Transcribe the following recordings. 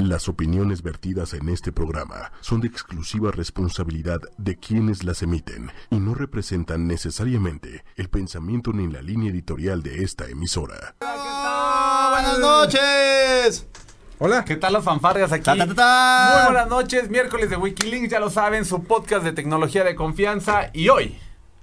Las opiniones vertidas en este programa son de exclusiva responsabilidad de quienes las emiten y no representan necesariamente el pensamiento ni la línea editorial de esta emisora. Buenas noches. Hola. ¿Qué tal las fanfarrias aquí? Ta, ta, ta, ta. Muy buenas noches, miércoles de Wikilinks, ya lo saben, su podcast de tecnología de confianza. Y hoy,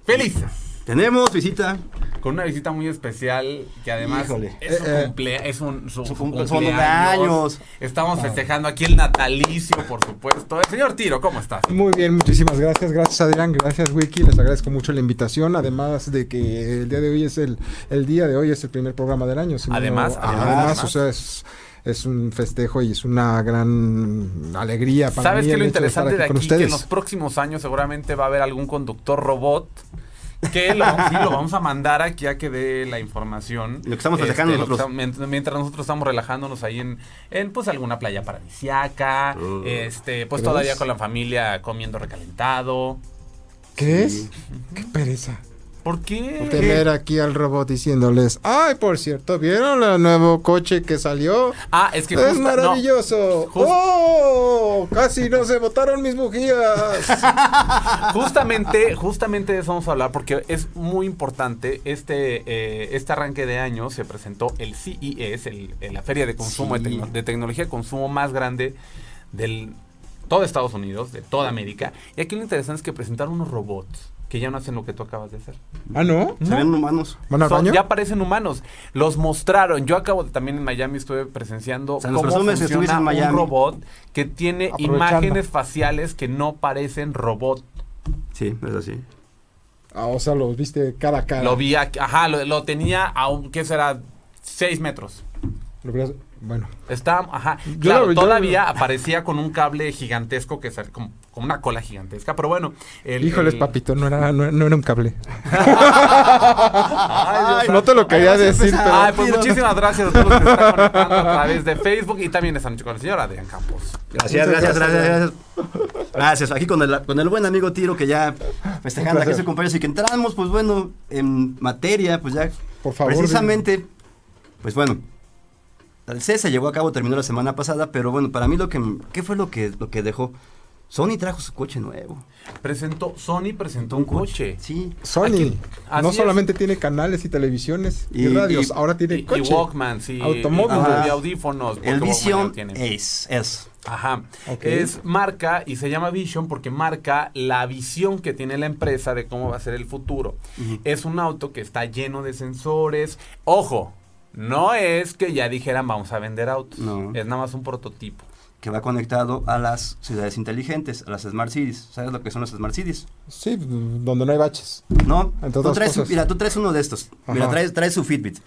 felices, Tenemos visita. con una visita muy especial que además Híjole. es, su Eh, eh. cumplea- es un, su, Su su cum- su cumpleaños. Estamos festejando aquí el natalicio, por supuesto. El señor Tiro, ¿cómo estás? Muy bien, muchísimas gracias. Gracias Adrián, gracias Wiki. Les agradezco mucho la invitación. Además de que el día de hoy es el, el día de hoy es el primer programa del año. si no- Además, además, además. o sea, es, es un festejo y es una gran alegría para ¿Sabes mí. qué el lo interesante de aquí? Que en los próximos años seguramente va a haber algún conductor robot que lo, sí, lo vamos a mandar aquí a que dé la información. Lo que estamos festejando Este, nosotros. mientras nosotros estamos relajándonos ahí en, en pues alguna playa paradisiaca, Uh. este, pues todavía con la familia comiendo recalentado. ¿Qué es? Qué pereza. ¿Por qué? Tener aquí al robot diciéndoles, ay, por cierto, ¿vieron el nuevo coche que salió? Ah, es que Es justa- no, maravilloso. Just- ¡Oh! Casi no se botaron mis bujías. Justamente, justamente de eso vamos a hablar porque es muy importante. Este, eh, este arranque de año se presentó el CES, el- el- la feria de consumo Sí. de, tecno- de tecnología de consumo más grande del todo Estados Unidos, de toda América. Y aquí lo interesante es que presentaron unos robots que ya no hacen lo que tú acabas de hacer. ¿Ah, no? Se ven humanos. ¿Van al Son- baño? ya parecen humanos. Los mostraron. Yo acabo de, también en Miami estuve presenciando O sea, nos cómo presumes que estuviste funciona en Miami. un robot que tiene Aprovechando. imágenes faciales que no parecen robot. Sí, es así. Ah, o sea, los viste cara a cara. Lo vi, aquí- ajá, lo, lo tenía a un, ¿qué será? 6 metros. Lo Bueno, Está, ajá. Yo claro, lo- todavía lo- aparecía con un cable gigantesco que como, como una cola gigantesca, pero bueno. el- híjoles, el- papito, no era, no, no era un cable. Ay, no te lo quería Ay, decir, pero... Ay, pues muchísimas gracias a todos los que están conectando a través de Facebook y también esta noche con el señor Adrián Campos. Gracias, gracias, gracias, gracias, gracias. Aquí con el, con el buen amigo Tiro que ya festejando aquí su compañero. Y que entramos, pues bueno, en materia, pues ya. Por favor, Precisamente, pues bueno. El CES se llevó a cabo, terminó la semana pasada, pero bueno, para mí lo que, ¿qué fue lo que, lo que dejó? Sony trajo su coche nuevo. Presentó, Sony presentó un coche. Sí. Sony Aquí- no solamente tiene canales y televisiones y, Y- radios, y- ahora tiene Y, y coche. Walkman, sí. Automóvil. y- Ajá. Y audífonos. El Vision es, es. Ajá. Es marca y se llama Vision porque marca la visión que tiene la empresa de cómo va a ser el futuro. Es un auto que está lleno de sensores. Ojo, no es que ya dijeran vamos a vender autos. No. Es nada más un prototipo. que va conectado a las ciudades inteligentes, a las Smart Cities. ¿Sabes lo que son las Smart Cities? Sí, donde no hay baches. No, tú otras traes, cosas. mira, tú traes uno de estos. Mira, traes, traes su Fitbit.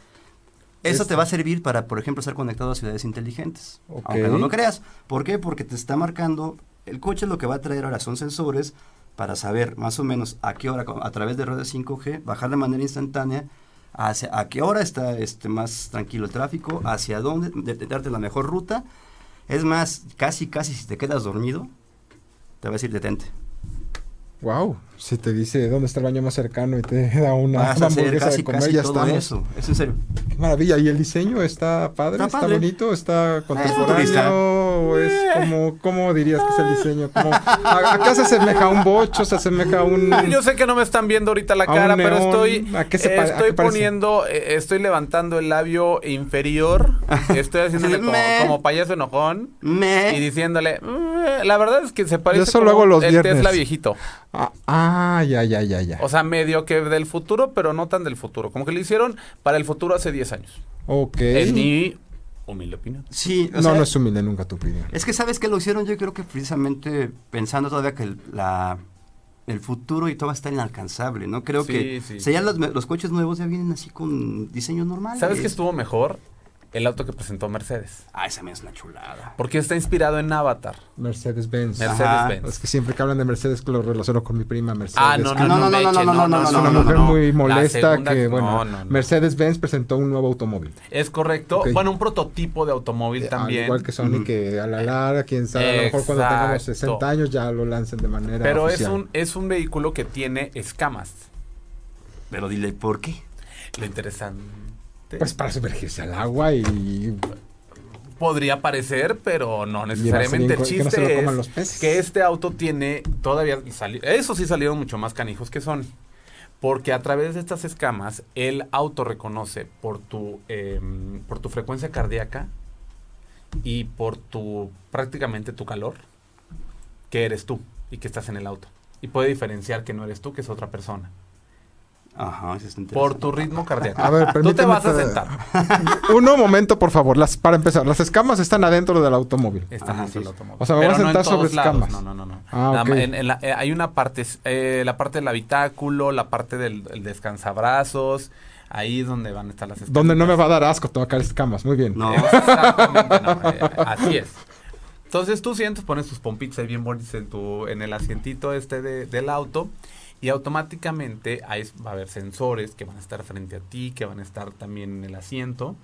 Eso Este. te va a servir para, por ejemplo, ser conectado a ciudades inteligentes. Ok. Aunque no lo creas. ¿Por qué? Porque te está marcando, el coche lo que va a traer ahora son sensores para saber más o menos a qué hora, a través de redes 5G, bajar de manera instantánea hacia a qué hora está este, más tranquilo el tráfico, hacia dónde, de- de darte la mejor ruta. Es más, casi, casi si te quedas dormido, te va a decir detente. Wow, si te dice dónde está el baño más cercano y te da una, hamburguesa casi, de comer, casi ya todo estamos. eso. Es en serio. Qué maravilla. ¿Y el diseño está padre? Está ¿Está, padre. bonito? ¿Está futurista. contemporáneo? ¿O es como, cómo dirías que es el diseño? Como, ¿a, acá se asemeja a un bocho? ¿Se asemeja a un...? Yo sé que no me están viendo ahorita la cara, pero estoy, ¿A qué se eh, a estoy qué poniendo, eh, estoy levantando el labio inferior, estoy haciéndole como, como payaso enojón Me. y diciéndole, "Mm", la verdad es que se parece Yo solo como hago los el viernes. Tesla viejito. Ah, ah, ya, ya, ya, ya. O sea, medio que del futuro, pero no tan del futuro. Como que lo hicieron para el futuro hace 10 años. ok. En mi humilde opinión. Sí, o No, sea, no es humilde nunca tu opinión. Es que sabes que lo hicieron yo creo que precisamente pensando todavía que el, la, el futuro y todo va a estar inalcanzable, ¿no? Creo Sí, que sí. o sea, ya los, los coches nuevos ya vienen así con diseño normal. ¿Sabes qué estuvo mejor? El auto que presentó Mercedes. Ah, esa me es una chulada. Porque está inspirado en Avatar. Mercedes-Benz. Mercedes-Benz. Es que siempre que hablan de Mercedes lo relaciono con mi prima Mercedes. Ah, no, no, no, no, no, no, no, no, no, Es una mujer muy molesta que, bueno, no, no, no. Mercedes-Benz presentó un nuevo automóvil. Es correcto. Bueno, un prototipo de automóvil Eh, también. Al igual que Sony, que a la larga, quién sabe, a lo mejor cuando tengamos Exacto. 60 años ya lo lancen de manera Pero es un, es un vehículo que tiene escamas. Pero dile, ¿por qué? Lo interesante. Pues para sumergirse al agua y Podría parecer, pero no necesariamente. El que no chiste coman es los peces. que este auto tiene todavía eso sí salieron mucho más canijos que son. Porque a través de estas escamas, el auto reconoce por tu, em, por tu frecuencia cardíaca y por tu prácticamente tu calor que eres tú y que estás en el auto. Y puede diferenciar que no eres tú, que es otra persona. Ajá, eso está Por tu ritmo cardíaco. A ver, tú te vas a sentar. Uno momento, por favor. Las, para empezar, las escamas están adentro del automóvil. Están Ajá, dentro del automóvil. O sea, me voy a Pero no en sentar todos sobre lados. escamas. No, no, no. no. Ah, en- en la- eh, hay una parte, eh, la parte del habitáculo, la parte del el descansabrazos. Ahí es donde van a estar las escamas. Donde no me va a dar asco tocar escamas. Muy bien. No. Exactamente, no, eh, así es. Entonces tú sientes, pones tus pompitas ahí bien bonitas en, tu, en el asientito este de- del auto y automáticamente ahí va a haber sensores que van a estar frente a ti, que van a estar también en el asiento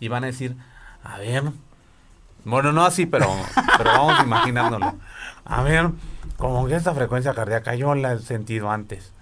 y van a decir, a ver, bueno, no así, pero, pero vamos imaginándolo. A ver, como que esta frecuencia cardíaca yo la he sentido antes.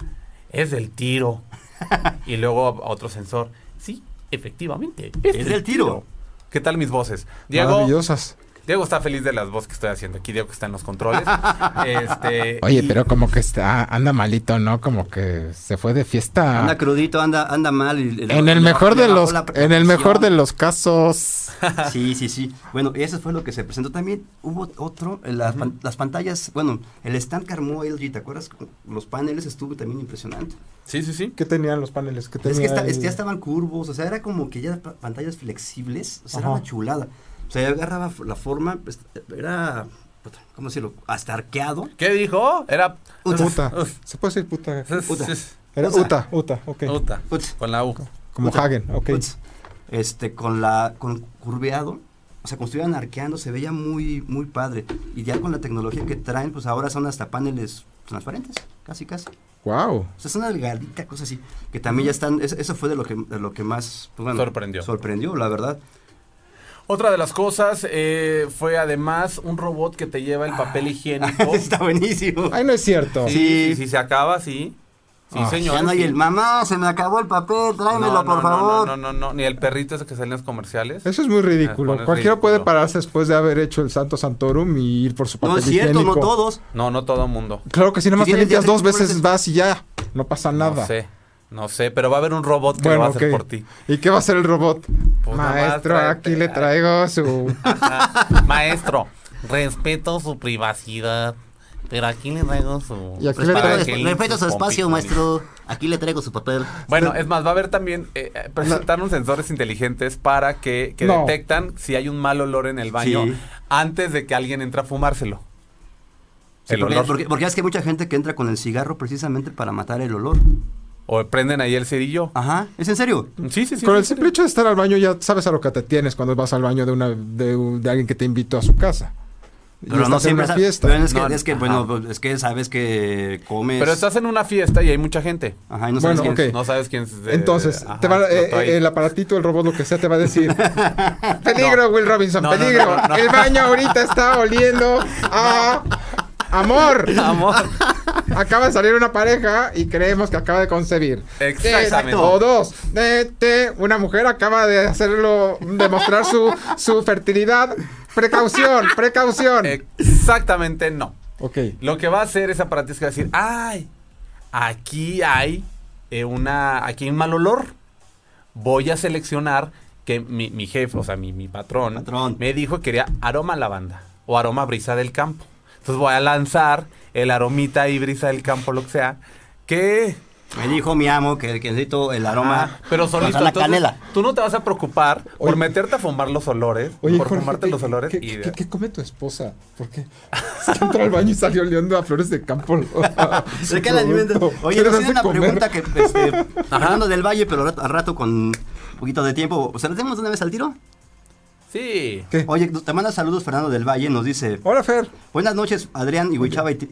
Es del tiro. Y luego otro sensor. Sí, efectivamente. Es del tiro. ¿Qué tal mis voces? Diego, Maravillosas. Diego está feliz de las voces que estoy haciendo aquí. Diego que está en los controles. este, Oye, y- pero como que está, anda malito, ¿no? Como que se fue de fiesta. Anda crudito, anda, anda mal. y- y- en el mejor de los, en el mejor de los casos. Sí, sí, sí. Bueno, eso fue lo que se presentó. También hubo otro, las, pan- las pantallas, bueno, el stand que armó LG, ¿te acuerdas? Los paneles estuvo también impresionante. Sí, sí, sí. ¿Qué tenían los paneles? ¿Qué Es que tenía esta- el- ya estaban curvos, o sea, era como que ya pa- pantallas flexibles, o sea, era una chulada. O sea, agarraba la forma, pues, era, ¿cómo decirlo? Hasta arqueado. ¿Qué dijo? Era. Puta. Uf. ¿Se puede decir puta? Puta. Era Uta. Uta, Uta, ok. Uta, Uts. Con la U. Como Puta. Hagen, ok. Uts. Este, con la, con curveado, o sea, estuvieran arqueando, se veía muy, muy padre. Y ya con la tecnología que traen, pues ahora son hasta paneles transparentes, casi, casi. Wow. O sea, es una delgadita cosa así, que también ya están, eso, eso fue de lo que, de lo que más, pues, bueno, Sorprendió. Sorprendió, la verdad. Otra de las cosas eh, fue además un robot que te lleva el papel higiénico. Está buenísimo. Ay, no es cierto. Sí, sí, sí, se acaba, sí. Sí, Ah. señor. Ya no hay sí. el mamá, se me acabó el papel, tráemelo, No, no, por no, favor. No, no, no, no, ni el perrito ese que sale en los comerciales. Eso es muy ridículo. Ah, bueno, es Cualquiera ridículo. puede pararse después de haber hecho el Santo Santorum y ir por su papel No es cierto, higiénico. no todos. No, no todo mundo. Claro que si nada más Si te limpias dos veces veces- vas y ya. No pasa nada. No sé, no sé, pero va a haber un robot que lo va a hacer por ti. ¿Y qué va a hacer el robot? Pues Maestro, aquí le traigo su... Ajá. Maestro, respeto su privacidad, pero aquí le traigo su... Y aquí le para traigo- que Respeto su espacio, maestro. Aquí le traigo su papel. Bueno, es más, va a haber también, eh, eh, presentaron sensores inteligentes para que, que No. detectan si hay un mal olor en el baño Sí. antes de que alguien entre a fumárselo. Sí, el porque, olor. porque, porque es que hay mucha gente que entra con el cigarro precisamente para matar el olor. O prenden ahí el cerillo. Ajá, ¿es en serio? Sí, sí, sí. Con el simple hecho de estar al baño ya sabes a lo que te tienes cuando vas al baño de una de, un- de alguien que te invitó a su casa. Pero no estás en siempre. una sa- fiesta. Pero es que, No, es que bueno, pues, es que sabes que comes. Pero estás en una fiesta y hay mucha gente. Ajá, y no sabes Bueno, quién-. No sabes quién es. de- Entonces, ajá, te va- eh, el aparatito, el robot, lo que sea, te va a decir: Peligro, Will Robinson, No, no, peligro. no, no. El baño ahorita está oliendo a amor. Amor. Acaba de salir una pareja y creemos que acaba de concebir. Exactamente. O dos, de- de- una mujer acaba de hacerlo, demostrar su, su fertilidad. Precaución, precaución. Exactamente no. ok. Lo que va a hacer ese aparato es que va a decir, ay, aquí hay eh, una, aquí hay un mal olor. Voy a seleccionar que mi, mi jefe, o sea, mi, mi patrón, Patrón. me dijo que quería aroma lavanda o aroma brisa del campo. Entonces voy a lanzar el aromita y brisa del campo, lo que sea, que... Me dijo mi amo que, que necesito el aroma. Ah, pero solito. la entonces, canela. Tú no te vas a preocupar por Oye. meterte a fumar los olores, Oye, por Jorge, fumarte ¿qué- los olores ¿qué, y... qué- qué come tu esposa? ¿Por qué? Es que entró al baño y salió oliendo a flores de campo. Se queda. Oye, ¿Qué nos les tiene hace una comer? pregunta que, este, hablando del valle, pero al rato, con un poquito de tiempo. ¿Se la tenemos de una vez al tiro? Sí. ¿Qué? Oye, te manda saludos Fernando del Valle, nos dice, Hola, Fer. buenas noches Adrián, y,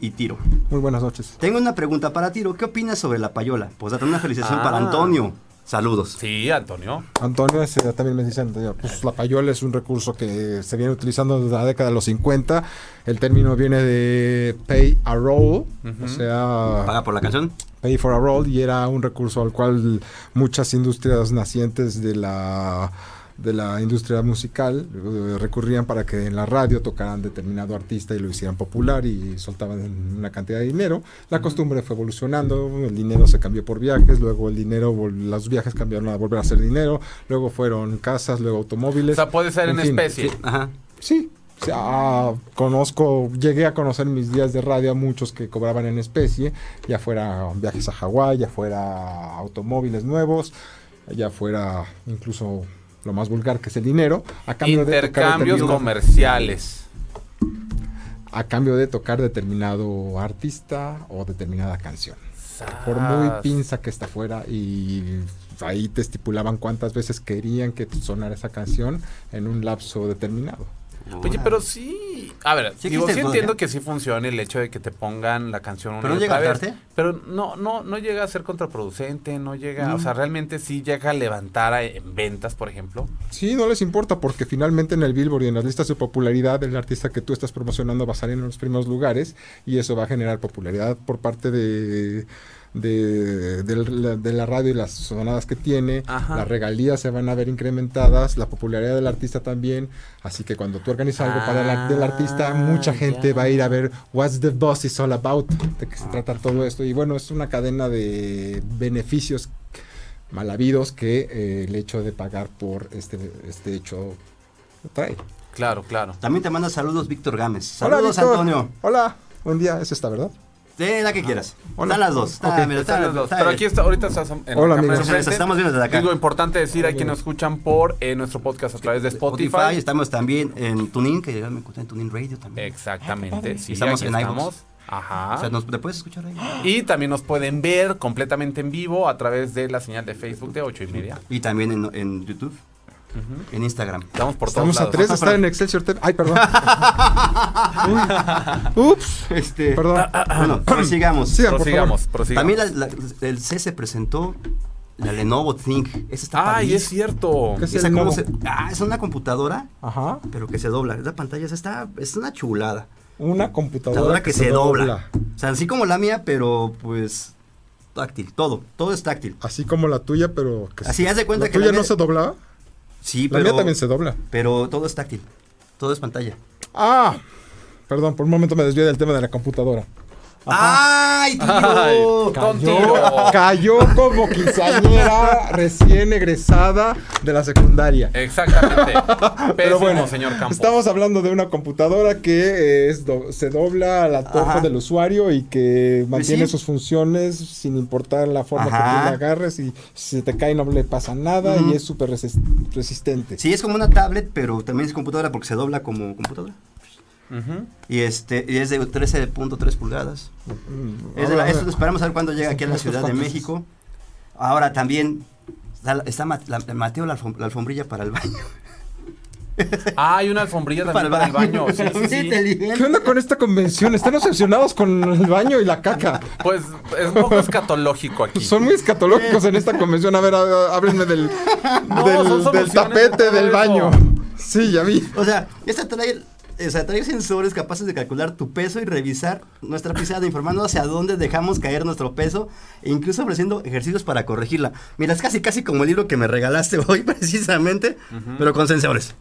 y Tiro. Muy buenas noches. Tengo una pregunta para Tiro, ¿qué opinas sobre la payola? Pues una felicitación Ah. para Antonio. Saludos. Sí, Antonio. Antonio también me dicen, pues la payola es un recurso que se viene utilizando desde la década de los 50. El término viene de pay a roll, o sea, ¿Paga por la canción? pay for a roll, y era un recurso al cual muchas industrias nacientes de la de la industria musical eh, recurrían para que en la radio tocaran determinado artista y lo hicieran popular y soltaban una cantidad de dinero. La costumbre fue evolucionando, el dinero se cambió por viajes, luego el dinero, los viajes cambiaron a volver a ser dinero, luego fueron casas, luego O automóviles. sea, puede ser en, En fin, especie. Ajá. Sí, o sea, ah, conozco, llegué a conocer en mis días de radio a muchos que cobraban en especie, ya fuera viajes a Hawái, ya fuera automóviles nuevos, ya fuera incluso lo más vulgar que es el dinero, a cambio de tocar Intercambios comerciales. a cambio de tocar determinado artista o determinada canción. Por muy Sas. pinza que esta fuera y ahí te estipulaban cuántas veces querían que sonara esa canción en un lapso determinado. Oye, pero sí. A ver, Sí digo, sí entiendo que sí funciona el hecho de que te pongan la canción una ¿Pero no llega otra a vez, hartarte? Pero no, no, no llega a ser contraproducente, no llega, Mm. o sea, realmente sí llega a levantar a- en ventas, por ejemplo. Sí, no les importa porque finalmente en el Billboard y en las listas de popularidad el artista que tú estás promocionando va a salir en los primeros lugares y eso va a generar popularidad por parte de, de, la, de la radio y las sonadas que tiene, Ajá. las regalías se van a ver incrementadas, la popularidad del artista también, así que cuando tú organizas algo para el, del artista, Ah, mucha gente va a ir a ver What's the Boss is all about, de qué se trata todo esto y bueno, es una cadena de beneficios mal habidos que eh, el hecho de pagar por este, este hecho trae. Claro, claro. También te manda saludos Víctor Gámez. Hola, Saludos, Víctor. Antonio. Hola, buen día, es esta, ¿verdad? Sí, la que quieras. Hola. Están las dos. Está, Ok. mira, está- Están los dos. está Pero aquí está, ahorita estás en la Hola, amigos. Estamos viendo desde acá. Digo, importante decir, hay quienes nos escuchan por eh, nuestro podcast a través de Spotify. Estamos también en Tunin, que ya me encontré en Tunin Radio también. Exactamente, sí, Estamos en iVoox. Ajá. O sea, ¿nos, ¿te puedes escuchar ahí? Y también nos pueden ver completamente en vivo a través de la señal de Facebook de 8 y media. Y también en, en YouTube, en Instagram. Estamos por Estamos todos a lados. tres de estar en Excelsior TV. Ay, perdón. Uy, Ups, Este, perdón. Bueno, prosigamos. Sigan, por Prosigamos, prosigamos. También la- la- el C se presentó la Lenovo Think. Esa está Ay, es cierto. ¿Qué es Esa se- ah, es una computadora, Ajá. pero que se dobla. La pantalla está, es una chulada. Una computadora, Computadora que, se, dobla. O sea, así como la mía, pero pues táctil, todo, todo es táctil. Así como la tuya, pero que Así, haz de cuenta ¿La que tuya la no mía- se doblaba? Sí, La pero, mía también se dobla. pero todo es táctil, todo es pantalla. Ah, perdón, por un momento me desvié del tema de la computadora. ¡Ay, tío! Ay, tontillo. Cayó como quinceañera recién egresada de la secundaria. Exactamente. Pero Pésimo, bueno, señor Campos. estamos hablando de una computadora que eh, es do- se dobla al antojo del usuario y que mantiene sí. sus funciones sin importar la forma que tú la agarres y si se te cae no le pasa nada y es súper resis- resistente. Sí, es como una tablet, pero también es computadora porque se dobla como computadora. Y este y es de 13.3 pulgadas. Mm, Es de la- ahora- esto esperamos a ver cuándo llega aquí a la ¿Cuántos, Ciudad de? México. Ahora también está, está Ma- la- Mateo la, alfom- la alfombrilla para el baño. Ah, hay una alfombrilla también para el baño. Sí, sí, sí. inteligente. ¿Qué onda con esta convención? Están obsesionados con el baño y la caca. Pues es un poco escatológico aquí. Son muy escatológicos en esta convención. A ver, háblenme del, No, del, tapete del baño. Sí, ya vi. O sea, esta trae, o sea, trae sensores capaces de calcular tu peso y revisar nuestra pisada, informando hacia dónde dejamos caer nuestro peso e incluso ofreciendo ejercicios para corregirla. Mira, es casi casi como el libro que me regalaste hoy precisamente, pero con sensores.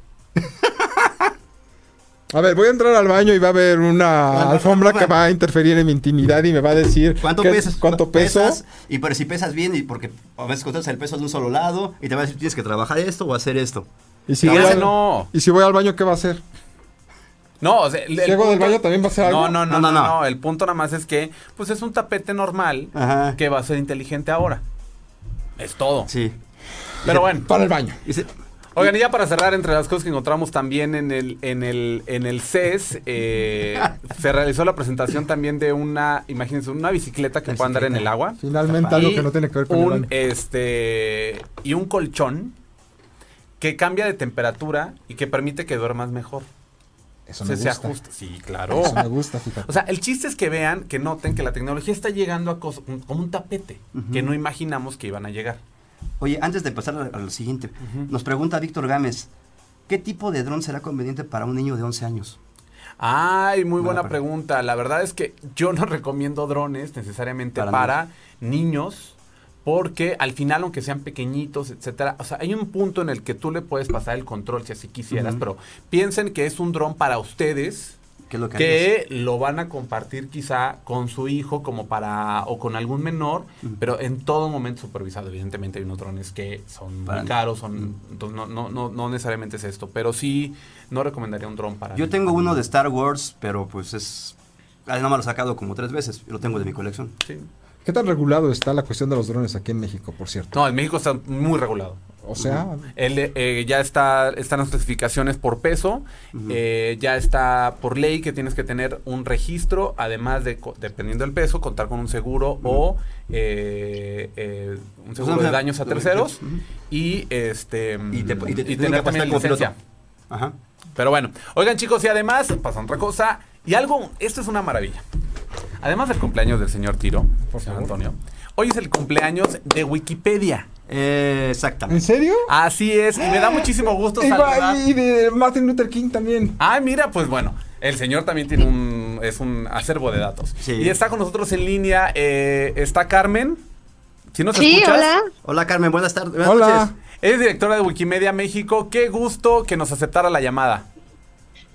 A ver, voy a entrar al baño y va a haber una ¿Cuánto- alfombra cuánto- que va a interferir en mi intimidad y me va a decir ¿Cuánto qué- pesas? cuánto peso. pesas? Y por si pesas bien, y porque a veces controlas el peso de un solo lado, y te va a decir tienes que trabajar esto o hacer esto. Y si, voy al, no. y si voy al baño, ¿qué va a hacer? No, o sea, el, del baño también va a ser algo. No, no, no, No, no, no, no. no. El punto nada más es que, pues es un tapete normal Ajá. que va a ser inteligente ahora. Es todo. Sí. Pero bueno. Para el baño. Oigan, y ya para cerrar, entre las cosas que encontramos también en el, en el, en el CES, eh, se realizó la presentación también de una, imagínense, una bicicleta que puede andar en el agua. Finalmente algo que no tiene que ver con el un, baño. este y un colchón que cambia de temperatura y que permite que duermas mejor. Eso me se gusta. ajusta. Sí, claro. Eso me gusta, fíjate. O sea, el chiste es que vean, que noten que la tecnología está llegando a cos- un- como un tapete que no imaginamos que iban a llegar. Oye, antes de pasar a, a lo siguiente, nos pregunta Víctor Gámez, ¿qué tipo de dron será conveniente para un niño de 11 años? Ay, muy Buena buena pregunta. La verdad es que yo no recomiendo drones necesariamente Para para, niños porque al final, aunque sean pequeñitos, etcétera, o sea, hay un punto en el que tú le puedes pasar el control si así quisieras, pero piensen que es un dron para ustedes ¿Qué es lo que, que lo van a compartir quizá con su hijo como para o con algún menor, pero en todo momento supervisado. Evidentemente hay unos drones que son Para- muy caros, son no, no, no, no necesariamente es esto, pero sí no recomendaría un dron para Yo tengo uno de Star Wars, pero pues es... Ah, no me lo he sacado como tres veces, lo tengo de mi colección. Sí. ¿Qué tan regulado está la cuestión de los drones aquí en México, por cierto? No, en México está muy regulado. O sea, El, eh, ya está, están las clasificaciones por peso, eh, ya está por ley que tienes que tener un registro, además de, dependiendo del peso, contar con un seguro o eh, eh, un seguro Pues, de daños a terceros y este Y te- y te- y tienen tener que también licencia. Ajá. Pero bueno, oigan chicos, y además pasa otra cosa, y algo, esto es una maravilla. Además del cumpleaños del señor Tiro, Por señor favor. Antonio, hoy es el cumpleaños de Wikipedia. Eh, ¿en exactamente. serio? Así es, y me da muchísimo gusto saludar. y de Martin Luther King también. Ah, mira, pues bueno, el señor también tiene un, es un acervo de datos. Sí. Y está con nosotros en línea, eh, está Carmen. ¿Sí nos Sí, escuchas? hola. Hola Carmen, buenas tardes. Buenas Hola. noches. Es directora de Wikimedia México. Qué gusto que nos aceptara la llamada.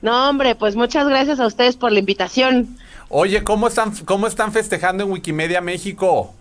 No, hombre, pues muchas gracias a ustedes por la invitación. Oye, ¿cómo están, cómo están festejando en Wikimedia México?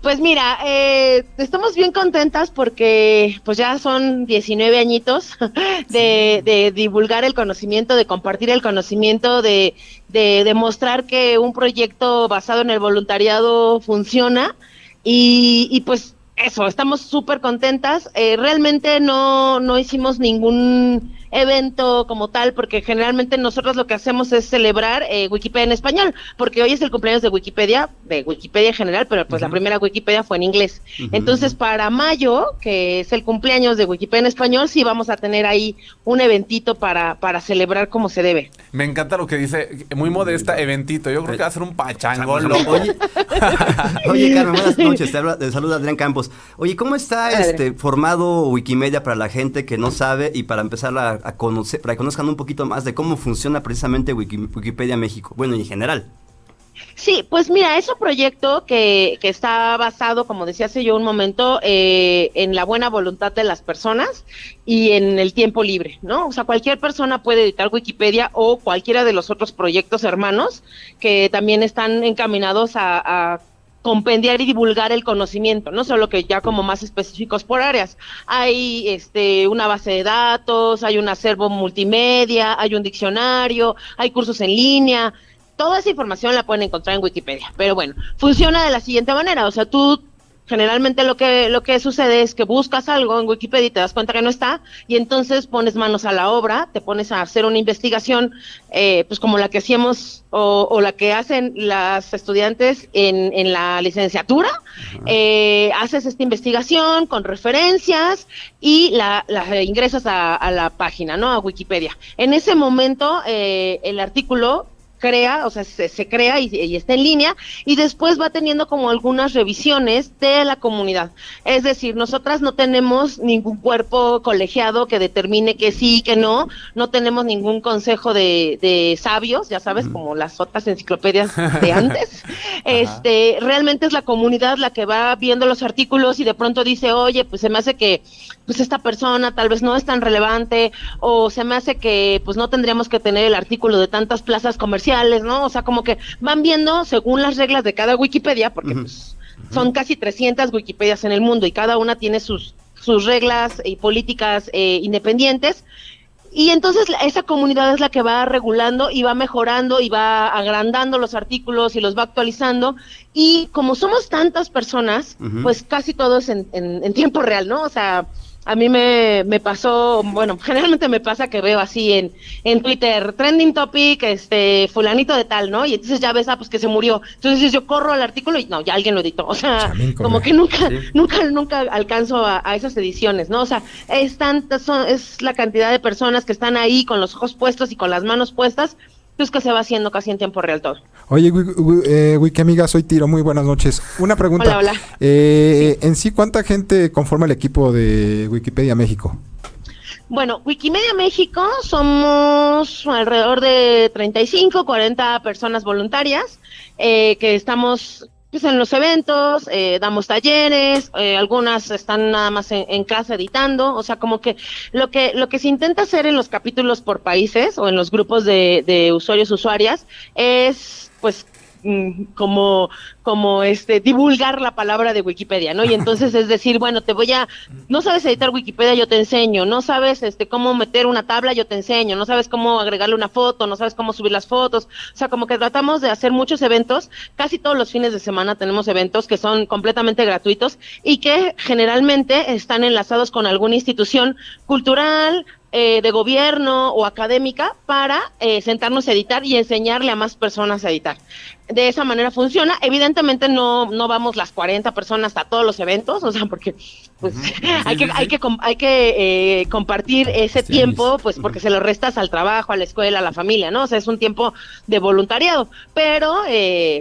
Pues mira, eh, estamos bien contentas porque pues ya son 19 añitos de, de divulgar el conocimiento, de compartir el conocimiento, de, de demostrar que un proyecto basado en el voluntariado funciona y, y pues eso, estamos súper contentas. Eh, realmente no, no hicimos ningún evento como tal, porque generalmente nosotros lo que hacemos es celebrar eh, Wikipedia en español, porque hoy es el cumpleaños de Wikipedia, de Wikipedia en general, pero pues la primera Wikipedia fue en inglés. Entonces, para mayo, que es el cumpleaños de Wikipedia en español, sí vamos a tener ahí un eventito para, para celebrar como se debe. Me encanta lo que dice, muy modesta, eventito. Yo creo que va a ser un pachangón, Oye, loco. oye, Carmen, buenas noches. Te, habla- te saluda Adrián Campos. Oye, ¿cómo está este formado Wikimedia para la gente que no sabe y para empezar a, conocer, para que conozcan un poquito más de cómo funciona precisamente Wiki- Wikipedia México? Bueno, en general. Sí, pues mira, es un proyecto que, que está basado, como decía hace yo un momento, eh, en la buena voluntad de las personas y en el tiempo libre, ¿no? O sea, cualquier persona puede editar Wikipedia o cualquiera de los otros proyectos hermanos que también están encaminados a, a compendiar y divulgar el conocimiento, no solo que ya como más específicos por áreas. Hay este una base de datos, hay un acervo multimedia, hay un diccionario, hay cursos en línea. Toda esa información la pueden encontrar en Wikipedia. Pero bueno, funciona de la siguiente manera, o sea, tú generalmente lo que lo que sucede es que buscas algo en Wikipedia y te das cuenta que no está y entonces pones manos a la obra, te pones a hacer una investigación eh, pues como la que hacíamos o, o la que hacen las estudiantes en, en la licenciatura, eh, haces esta investigación con referencias y la, la ingresas a, a la página, ¿no? A Wikipedia. En ese momento eh, el artículo crea, o sea, se, se crea y, y está en línea y después va teniendo como algunas revisiones de la comunidad. Es decir, nosotras no tenemos ningún cuerpo colegiado que determine que sí, que no, no tenemos ningún consejo de, de sabios, ya sabes, como las otras enciclopedias de antes. este, realmente es la comunidad la que va viendo los artículos y de pronto dice, oye, pues se me hace que pues esta persona tal vez no es tan relevante o se me hace que pues no tendríamos que tener el artículo de tantas plazas comerciales, ¿no? O sea, como que van viendo según las reglas de cada Wikipedia, porque pues, son casi 300 Wikipedias en el mundo y cada una tiene sus, sus reglas y políticas eh, independientes. Y entonces esa comunidad es la que va regulando y va mejorando y va agrandando los artículos y los va actualizando. Y como somos tantas personas, pues casi todo es en, en- en tiempo real, ¿no? O sea, a mí me, me pasó, bueno, generalmente me pasa que veo así en, en Twitter, trending topic, este, fulanito de tal, ¿no? Y entonces ya ves, ah, pues que se murió. Entonces yo corro al artículo y no, ya alguien lo editó. O sea, Chamín, como que nunca, Sí. nunca, nunca alcanzo a, a esas ediciones, ¿no? O sea, es tanta, son- es la cantidad de personas que están ahí con los ojos puestos y con las manos puestas, pues que se va haciendo casi en tiempo real todo. Oye, Wi- Wi- eh, soy Tiro, muy buenas noches. Una pregunta. Hola, hola. Eh, En sí, ¿cuánta gente conforma el equipo de Wikipedia México? Bueno, Wikimedia México somos alrededor de 35, 40 personas voluntarias eh, que estamos pues en los eventos, eh, damos talleres, eh, algunas están nada más en, en, casa editando, o sea, como que lo que lo que se intenta hacer en los capítulos por países o en los grupos de, de usuarios usuarias es pues como, como este, divulgar la palabra de Wikipedia, ¿no? Y entonces es decir, bueno, te voy a, no sabes editar Wikipedia, yo te enseño, no sabes este, cómo meter una tabla, yo te enseño, no sabes cómo agregarle una foto, no sabes cómo subir las fotos, o sea, como que tratamos de hacer muchos eventos, casi todos los fines de semana tenemos eventos que son completamente gratuitos y que generalmente están enlazados con alguna institución cultural, eh, de gobierno o académica para eh, sentarnos a editar y enseñarle a más personas a editar. De esa manera funciona. Evidentemente no, no vamos las 40 personas a todos los eventos, o sea, porque pues hay, que, hay que hay que eh, compartir ese tiempo, pues porque se lo restas al trabajo, a la escuela, a la familia, ¿no? O sea, es un tiempo de voluntariado, pero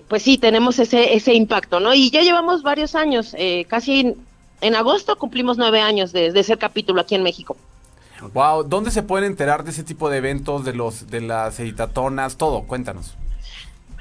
pues sí, tenemos ese, ese impacto, ¿no? Y ya llevamos varios años, casi en agosto cumplimos nueve años de, de ser capítulo aquí en México. Wow, ¿dónde se pueden enterar de ese tipo de eventos, de los de las editatonas, todo? Cuéntanos.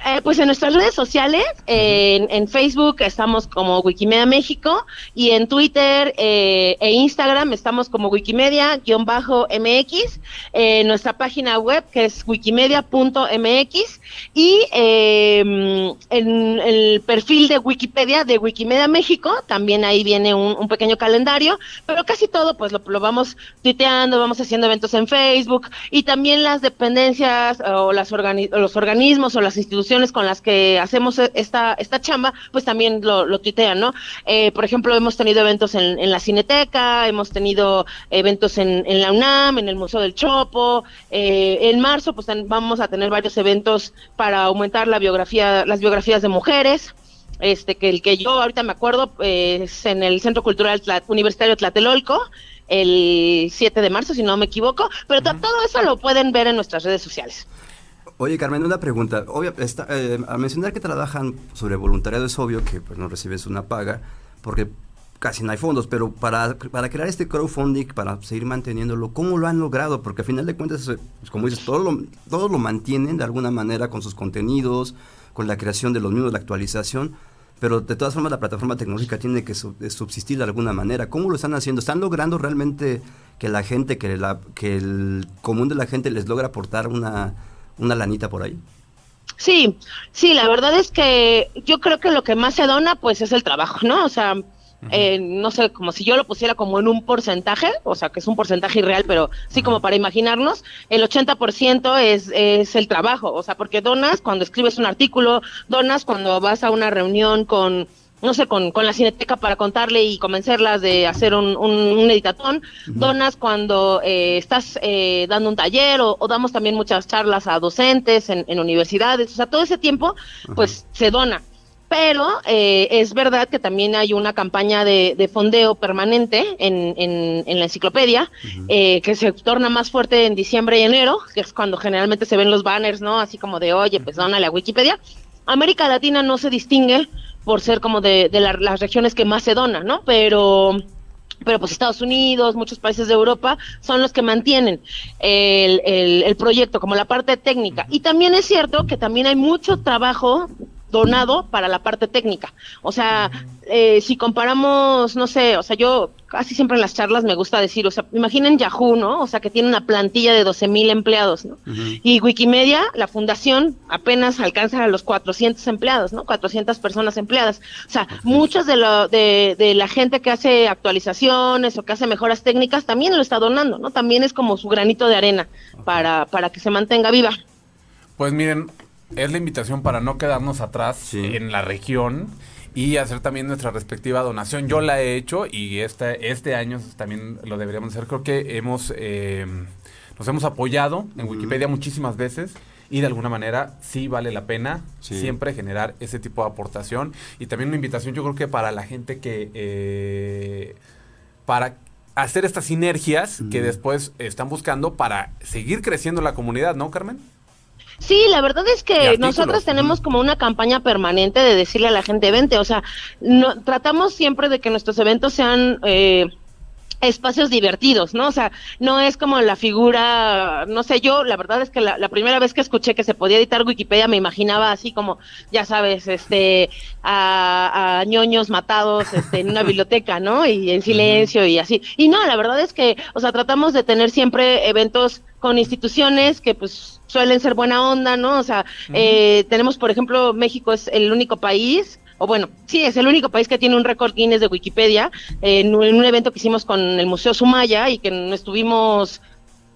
Eh, pues en nuestras redes sociales, en, Facebook estamos como Wikimedia México y en Twitter eh, e Instagram estamos como Wikimedia-MX, eh, nuestra página web que es wikimedia.mx y em, en el perfil de Wikipedia de Wikimedia México también ahí viene un, pequeño calendario, pero casi todo pues lo, vamos tuiteando, vamos haciendo eventos en Facebook y también las dependencias o las los organismos o las instituciones con las que hacemos e-, esta, esta chamba, pues también lo, lo tuitean, ¿no? Eh, por ejemplo, hemos tenido eventos en, en, la Cineteca, hemos tenido eventos en, en, la UNAM, en el Museo del Chopo, eh, en marzo pues vamos a tener varios eventos para aumentar la biografía, las biografías de mujeres, este que el que yo ahorita me acuerdo eh, es en el Centro Cultural Universitario Tlatelolco, el 7 de marzo, si no me equivoco, pero todo eso lo pueden ver en nuestras redes sociales. Oye, Carmen, una pregunta. Obvio, está, eh, al mencionar que trabajan sobre voluntariado es obvio que pues, no recibes una paga porque casi no hay fondos, pero para, para crear este crowdfunding, para seguir manteniéndolo, ¿cómo lo han logrado? Porque al final de cuentas, pues, como dices, todos lo, todo mantienen de alguna manera con sus contenidos, con la creación de los mismos, la actualización, pero de todas formas la plataforma tecnológica tiene que subsistir de alguna manera. ¿Cómo lo están haciendo? ¿Están logrando realmente que la gente, que, que el común de la gente les logra aportar una una lanita por ahí. Sí, sí, la verdad es que yo creo que lo que más se dona pues es el trabajo, ¿no? O sea, eh, no sé, como si yo lo pusiera como en un porcentaje, o sea, que es un porcentaje irreal, pero sí como para imaginarnos, el 80% es, es el trabajo, o sea, porque donas cuando escribes un artículo, donas cuando vas a una reunión con no sé, con, con la cineteca para contarle y convencerlas de hacer un, un, editatón, donas cuando eh, estás eh, dando un taller o, damos también muchas charlas a docentes en, en universidades, o sea, todo ese tiempo pues se dona. Pero eh, es verdad que también hay una campaña de, de fondeo permanente en, en, en la enciclopedia, que se torna más fuerte en diciembre y enero, que es cuando generalmente se ven los banners, ¿no? Así como de, oye, pues dónale a Wikipedia. América Latina no se distingue por ser como de, de las regiones que más se donan, ¿no? Pero pero pues Estados Unidos, muchos países de Europa son los que mantienen el, el, el, proyecto como la parte técnica. Y también es cierto que también hay mucho trabajo donado para la parte técnica. O sea, eh, si comparamos, no sé, o sea, yo casi siempre en las charlas me gusta decir, o sea, imaginen Yahoo, ¿no? O sea, que tiene una plantilla de 12 mil empleados, ¿no? Y Wikimedia, la fundación, apenas alcanza a los 400 empleados, ¿no? 400 personas empleadas. O sea, muchas de, lo, de, de la gente que hace actualizaciones o que hace mejoras técnicas también lo está donando, ¿no? También es como su granito de arena para, para que se mantenga viva. Pues miren, es la invitación para no quedarnos atrás en la región y hacer también nuestra respectiva donación. Yo la he hecho y este, este año también lo deberíamos hacer. Creo que hemos eh, nos hemos apoyado en Wikipedia muchísimas veces y de alguna manera sí vale la pena siempre generar ese tipo de aportación y también una invitación yo creo que para la gente que eh, para hacer estas sinergias que después están buscando para seguir creciendo la comunidad, ¿no, Carmen? Sí, la verdad es que nosotros tenemos como una campaña permanente de decirle a la gente, vente, o sea, no, tratamos siempre de que nuestros eventos sean... Eh, espacios divertidos, ¿no? O sea, no es como la figura, no sé, yo la verdad es que la, la, primera vez que escuché que se podía editar Wikipedia me imaginaba así como, ya sabes, este, a, a ñoños matados este, en una biblioteca, ¿no? Y en silencio y así. Y no, la verdad es que, o sea, tratamos de tener siempre eventos con instituciones que pues suelen ser buena onda, ¿no? O sea, eh, tenemos, por ejemplo, México es el único país o bueno, sí, es el único país que tiene un récord Guinness de Wikipedia, eh, en, un, en, un, evento que hicimos con el Museo Sumaya y que estuvimos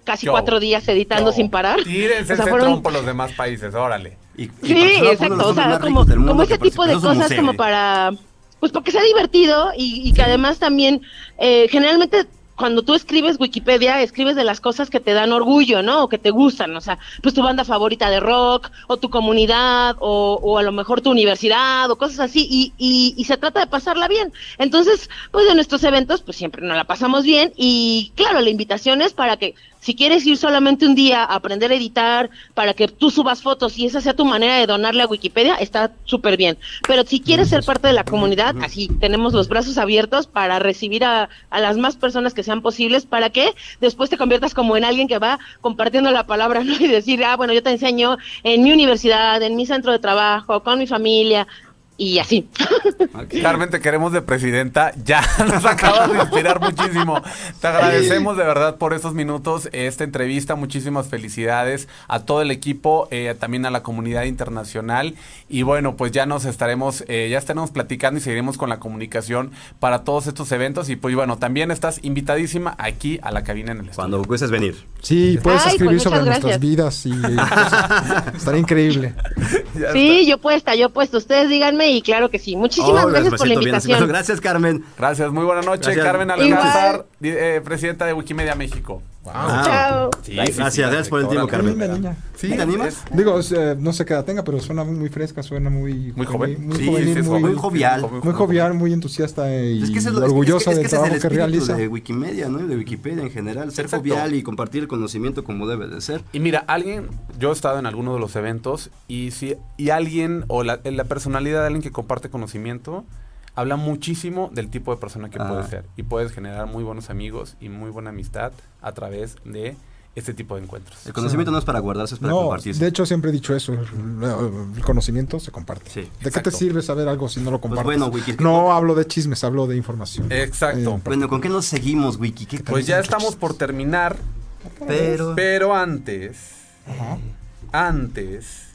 casi Yo. cuatro días editando Yo. sin parar. Tírense O sea, ese fueron- trompo los demás países, órale. Y- y Sí, exacto, o sea, como, ese tipo de cosas museo, como para, pues porque sea divertido y, y que además también, eh, generalmente cuando tú escribes Wikipedia, escribes de las cosas que te dan orgullo, ¿no? O que te gustan, o sea, pues tu banda favorita de rock, o tu comunidad, o, o a lo mejor tu universidad, o cosas así, y, y, y se trata de pasarla bien. Entonces, pues de nuestros eventos, pues siempre nos la pasamos bien, y claro, la invitación es para que si quieres ir solamente un día a aprender a editar, para que tú subas fotos y esa sea tu manera de donarle a Wikipedia, está súper bien. Pero si quieres ser parte de la comunidad, así tenemos los brazos abiertos para recibir a, a las más personas que sean posibles, para que después te conviertas como en alguien que va compartiendo la palabra, ¿no? Y decir, ah, bueno, yo te enseño en mi universidad, en mi centro de trabajo, con mi familia, y así. Ok. Carmen, te queremos de presidenta. Ya nos acabas de inspirar muchísimo. Te agradecemos de verdad por estos minutos, esta entrevista. Muchísimas felicidades a todo el equipo, eh, también a la comunidad internacional. Y bueno, pues ya nos estaremos, eh, ya estaremos platicando y seguiremos con la comunicación para todos estos eventos. Y pues bueno, también estás invitadísima aquí a la cabina en el estudio. Cuando gustes venir. Sí, puedes Ay, escribir pues sobre muchas nuestras vidas y estaría increíble. Ya Sí, yo puesta, yo puesto. Ustedes díganme y claro que sí. Muchísimas Oh, gracias por la siento bien, invitación. Gracias, Carmen. Gracias, muy buena noche, Gracias. Carmen. Alcázar, eh, presidenta de Wikimedia México. Ah. Chao. Sí, Gracias, sí, gracias por el tiempo. Carmen. Sí, ¿Te animas? es- Digo, eh, no sé qué edad tenga, pero suena muy fresca, suena muy... Muy joven. Muy, muy, Muy jovial. muy jovial, muy entusiasta y Es que es lo- es que- orgullosa es que del es trabajo el que realiza. de Wikimedia, ¿no? De Wikipedia en general, ser Exacto. jovial y compartir el conocimiento como debe de ser. Y mira, alguien, yo he estado en alguno de los eventos y si y alguien o la, la personalidad de alguien que comparte conocimiento habla muchísimo del tipo de persona que Ah. puedes ser y puedes generar muy buenos amigos y muy buena amistad a través de este tipo de encuentros. El conocimiento no es para guardarse, es para No, compartirse. de hecho siempre he dicho eso, el, el conocimiento se comparte. Sí, ¿De qué exacto. te sirve saber algo si no lo compartes? bueno, Wiki, ¿qué- no hablo de chismes, hablo de información. Exacto. Eh, Bueno, ¿con qué nos seguimos, Wiki? ¿Qué Pues ya estamos por terminar, Pero... pero antes, Ajá. antes,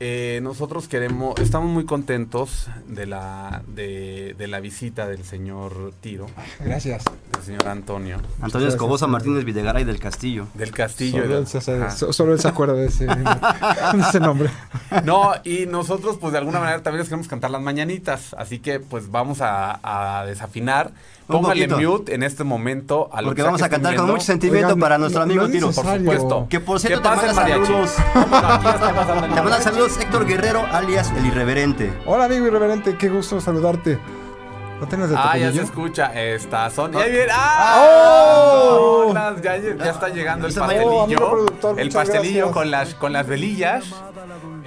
eh, nosotros queremos, estamos muy contentos de la, de, de la visita del señor Tiro, Gracias. del señor Antonio, Antonio Escobosa. Martínez Videgaray del Castillo. del castillo. Solo de- él, se, solo él acuerda de ese, de ese nombre. No, y nosotros pues de alguna manera también les queremos cantar las mañanitas, así que pues vamos a, a desafinar. Póngale mute en este momento a lo Porque que vamos a cantar con mucho sentimiento Oigan, para no- nuestro no amigo es Tiro. Por supuesto. Que por ¿Qué cierto te manda saludos. ¿Cómo no? Está Te manda saludos Héctor Guerrero, alias El Irreverente. Hola amigo irreverente, qué gusto saludarte. ¿No tienes de Ah, ya se escucha. Esta son. ¡Ya viene! ¡Ah! ¡Oh! Las- ya, ya está llegando el pastelillo. Oh, amigo el pastelillo con las con las velillas.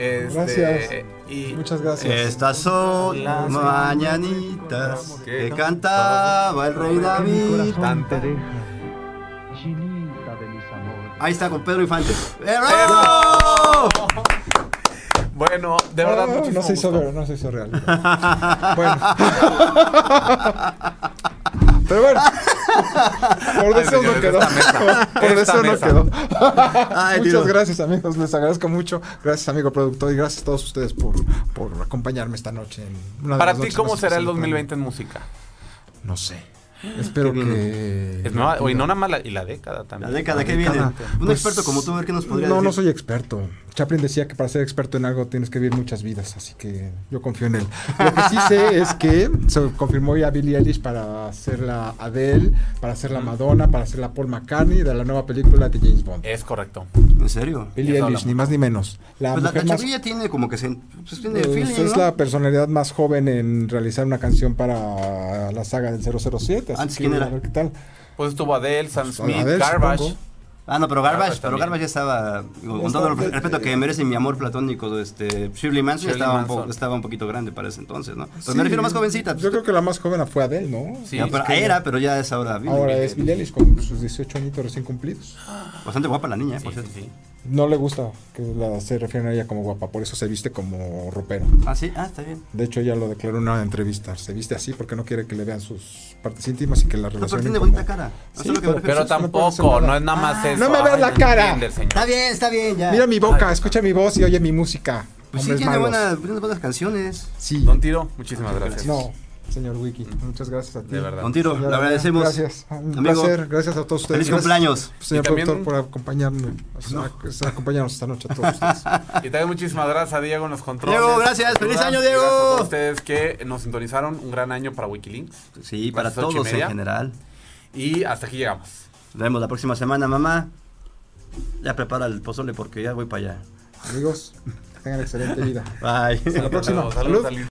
Este, Gracias. Y Muchas gracias. Estas son las mañanitas que cantaba el rey David. Chinita de mis amores. Ahí está con Pedro Infante. ¡Bravo! Bueno, de verdad, Ah, muchísimo no se hizo gusto. ver, no se hizo real. bueno. Pero bueno. Por Ay, deseo no quedó. Por deseo no quedó. Ay, Muchas gracias amigos, les agradezco mucho. Gracias amigo productor y gracias a todos ustedes por, por acompañarme esta noche. En Para ti, ¿cómo será el especiales para mí. 2020 en música? No sé. Espero Qué que... Es nueva, y no nada más la, y la década también. La década que década. viene. Un Pues, experto como tú, a ver qué nos podría No, decir. no soy experto. Chaplin decía que para ser experto en algo tienes que vivir muchas vidas, así que yo confío en él. Lo que sí sé es que se confirmó ya Billie Eilish para hacer la Adele, para hacer la Madonna, para hacer la Paul McCartney de la nueva película de James Bond. Es correcto. ¿En serio? Billie Eilish, hablamos. ni más ni menos. La Pues la, mujer la más- chavilla tiene como que se... Pues tiene pues, feeling, es ¿no? la personalidad más joven en realizar una canción para la saga del 007. Así Antes, que ¿quién a era? ver qué tal. Pues estuvo Adele, Sam Smith, Adele, Garbage. supongo. Ah, no, pero Garbage, Garbage pero también. Garbage ya estaba, digo, con todo el está- respeto que merece mi amor platónico, este, Shirley Manson, Shirley estaba, Un estaba poquito grande para ese entonces, ¿no? Pero Sí, me refiero más jovencita. Yo creo que la más joven fue Adele, ¿no? Sí, Ya, pero era, pero ya es ahora. Ahora es Billie Eilish con sus 18 añitos recién cumplidos. Bastante guapa la niña, eh, Sí, por sí, cierto. sí. No le gusta que la, se refieran a ella como guapa, por eso se viste como ropero. Ah, sí, ah, está bien. De hecho, ella lo declaró en una entrevista. Se viste así porque no quiere que le vean sus partes íntimas y que la No, pero relación. tiene bonita cara. Sí, lo que pero-. Pero no tampoco, no es nada más Ah, eso. no me veas la cara. entiende. Está bien, está bien, ya. Mira mi boca, Ay. escucha mi voz y oye mi música. Pues sí, tiene, malos. buena, tiene buenas canciones. Sí. Don Tiro, muchísimas gracias. No, señor Wiki. Muchas gracias a ti. De verdad. Don Tiro, le agradecemos. Gracias. Un Amigo, placer. Gracias a todos ustedes. Feliz Gracias, cumpleaños. Señor Y también- productor, por acompañarme. a acompañarnos esta noche a todos ustedes. Y también muchísimas gracias a Diego en los controles. Diego, gracias. ¡Feliz año, Diego! Gracias a todos ustedes que nos sintonizaron. Un gran año para Wikilinks. Sí, para todos en general. Y hasta aquí llegamos. Nos vemos la próxima semana, mamá. Ya prepara el pozole porque ya voy para allá. Amigos, tengan excelente vida. Bye. Hasta la próxima. Salud. Alin.